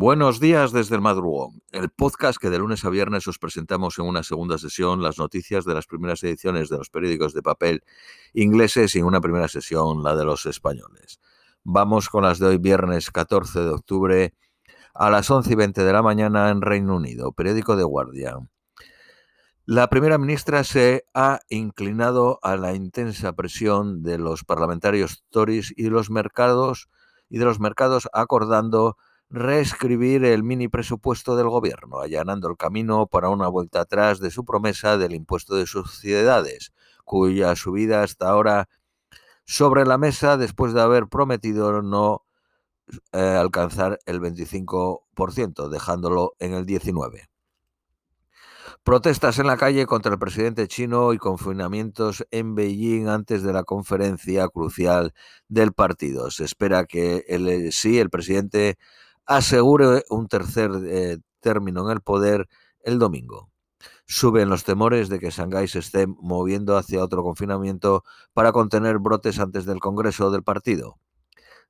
Buenos días desde el madrugón, el podcast que de lunes a viernes os presentamos en una segunda sesión las noticias de las primeras ediciones de los periódicos de papel ingleses y en una primera sesión la de los españoles. Vamos con las de hoy viernes 14 de octubre a las 11 y 20 de la mañana en Reino Unido, periódico de Guardia. La primera ministra se ha inclinado a la intensa presión de los parlamentarios Tories y los mercados y de los mercados acordando reescribir el mini presupuesto del gobierno, allanando el camino para una vuelta atrás de su promesa del impuesto de sociedades, cuya subida hasta ahora sobre la mesa después de haber prometido no eh, alcanzar el 25%, dejándolo en el 19%. Protestas en la calle contra el presidente chino y confinamientos en Beijing antes de la conferencia crucial del partido. Se espera que el, sí, el presidente asegure un tercer eh, término en el poder el domingo. Suben los temores de que Shanghái se esté moviendo hacia otro confinamiento para contener brotes antes del Congreso del partido.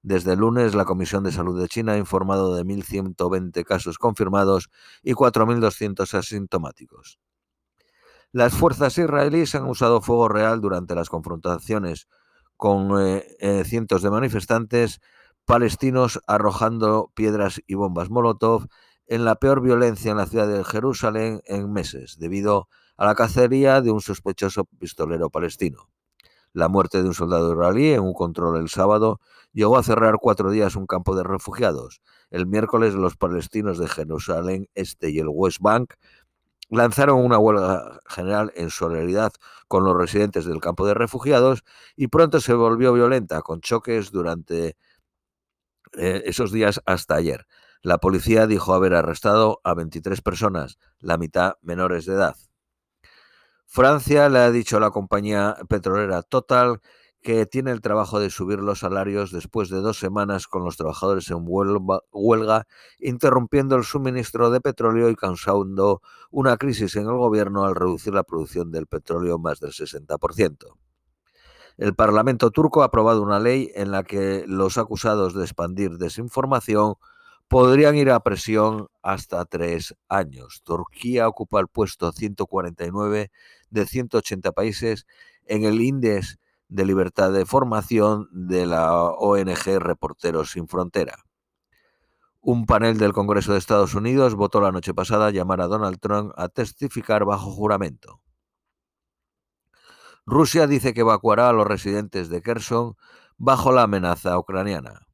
Desde el lunes, la Comisión de Salud de China ha informado de 1.120 casos confirmados y 4.200 asintomáticos. Las fuerzas israelíes han usado fuego real durante las confrontaciones con eh, eh, cientos de manifestantes palestinos arrojando piedras y bombas Molotov en la peor violencia en la ciudad de Jerusalén en meses, debido a la cacería de un sospechoso pistolero palestino. La muerte de un soldado israelí en un control el sábado llegó a cerrar cuatro días un campo de refugiados. El miércoles los palestinos de Jerusalén Este y el West Bank lanzaron una huelga general en solidaridad con los residentes del campo de refugiados y pronto se volvió violenta con choques durante eh, esos días hasta ayer. La policía dijo haber arrestado a 23 personas, la mitad menores de edad. Francia le ha dicho a la compañía petrolera Total que tiene el trabajo de subir los salarios después de dos semanas con los trabajadores en huelga, interrumpiendo el suministro de petróleo y causando una crisis en el gobierno al reducir la producción del petróleo más del 60%. El Parlamento turco ha aprobado una ley en la que los acusados de expandir desinformación podrían ir a presión hasta tres años. Turquía ocupa el puesto 149 de 180 países en el índice de libertad de formación de la ONG Reporteros Sin Frontera. Un panel del Congreso de Estados Unidos votó la noche pasada llamar a Donald Trump a testificar bajo juramento. Rusia dice que evacuará a los residentes de Kherson bajo la amenaza ucraniana.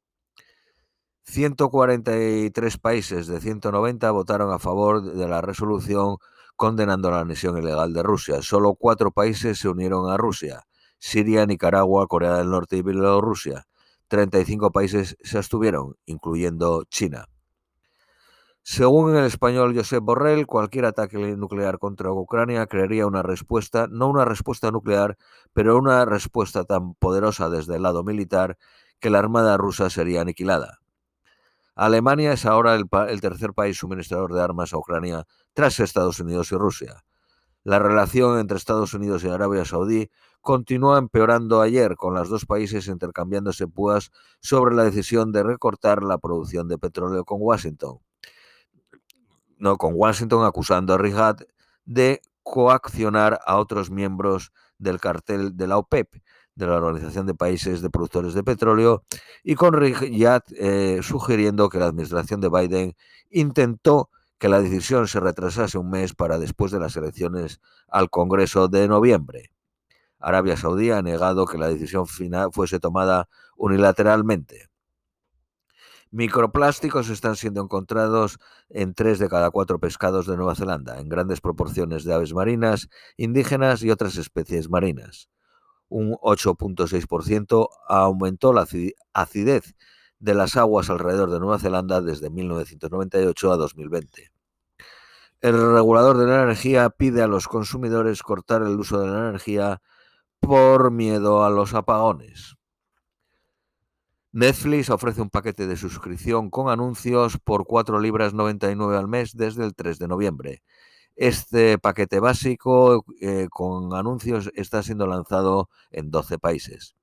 143 países de 190 votaron a favor de la resolución condenando la anexión ilegal de Rusia. Solo cuatro países se unieron a Rusia. Siria, Nicaragua, Corea del Norte y Bielorrusia. 35 países se abstuvieron, incluyendo China. Según el español Josep Borrell, cualquier ataque nuclear contra Ucrania crearía una respuesta, no una respuesta nuclear, pero una respuesta tan poderosa desde el lado militar que la Armada rusa sería aniquilada. Alemania es ahora el, el, tercer país suministrador de armas a Ucrania tras Estados Unidos y Rusia. La relación entre Estados Unidos y Arabia Saudí continúa empeorando ayer, con los dos países intercambiándose púas sobre la decisión de recortar la producción de petróleo con Washington no, con Washington acusando a Riyadh de coaccionar a otros miembros del cartel de la OPEP, de la Organización de Países de Productores de Petróleo, y con Riyadh eh, sugiriendo que la administración de Biden intentó que la decisión se retrasase un mes para después de las elecciones al Congreso de noviembre. Arabia Saudí ha negado que la decisión final fuese tomada unilateralmente. Microplásticos están siendo encontrados en tres de cada cuatro pescados de Nueva Zelanda, en grandes proporciones de aves marinas, indígenas y otras especies marinas. Un 8.6% aumentó la acidez de las aguas alrededor de Nueva Zelanda desde 1998 a 2020. El regulador de la energía pide a los consumidores cortar el uso de la energía por miedo a los apagones. Netflix ofrece un paquete de suscripción con anuncios por 4 libras 99 al mes desde el 3 de noviembre. Este paquete básico eh, con anuncios está siendo lanzado en 12 países.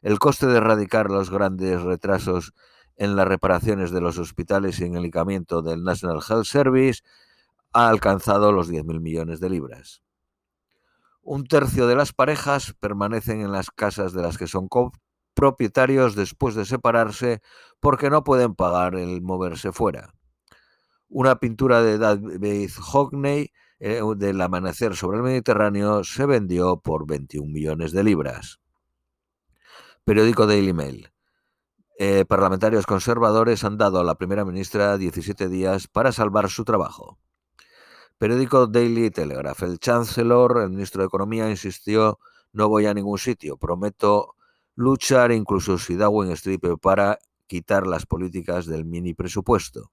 El coste de erradicar los grandes retrasos en las reparaciones de los hospitales y en el equipamiento del National Health Service ha alcanzado los 10.000 millones de libras. Un tercio de las parejas permanecen en las casas de las que son propietarios después de separarse porque no pueden pagar el moverse fuera. Una pintura de David Hockney eh, del amanecer sobre el Mediterráneo se vendió por 21 millones de libras. Periódico Daily Mail. Eh, parlamentarios conservadores han dado a la primera ministra 17 días para salvar su trabajo. Periódico Daily Telegraph. El chancellor, el ministro de Economía, insistió, no voy a ningún sitio, prometo luchar incluso si Dawin Street para quitar las políticas del mini presupuesto.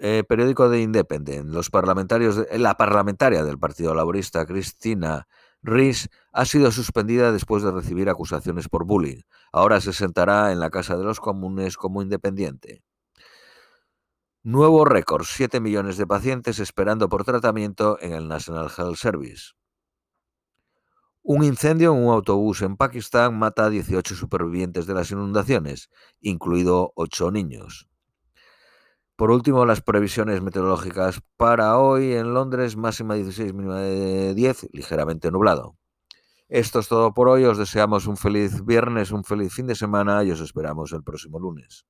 Eh, periódico de Independent, los parlamentarios, la parlamentaria del Partido Laborista, Cristina Riz, ha sido suspendida después de recibir acusaciones por bullying. Ahora se sentará en la Casa de los Comunes como independiente. Nuevo récord, 7 millones de pacientes esperando por tratamiento en el National Health Service. Un incendio en un autobús en Pakistán mata a 18 supervivientes de las inundaciones, incluido 8 niños. Por último, las previsiones meteorológicas para hoy en Londres, máxima 16, mínima de 10, ligeramente nublado. Esto es todo por hoy, os deseamos un feliz viernes, un feliz fin de semana y os esperamos el próximo lunes.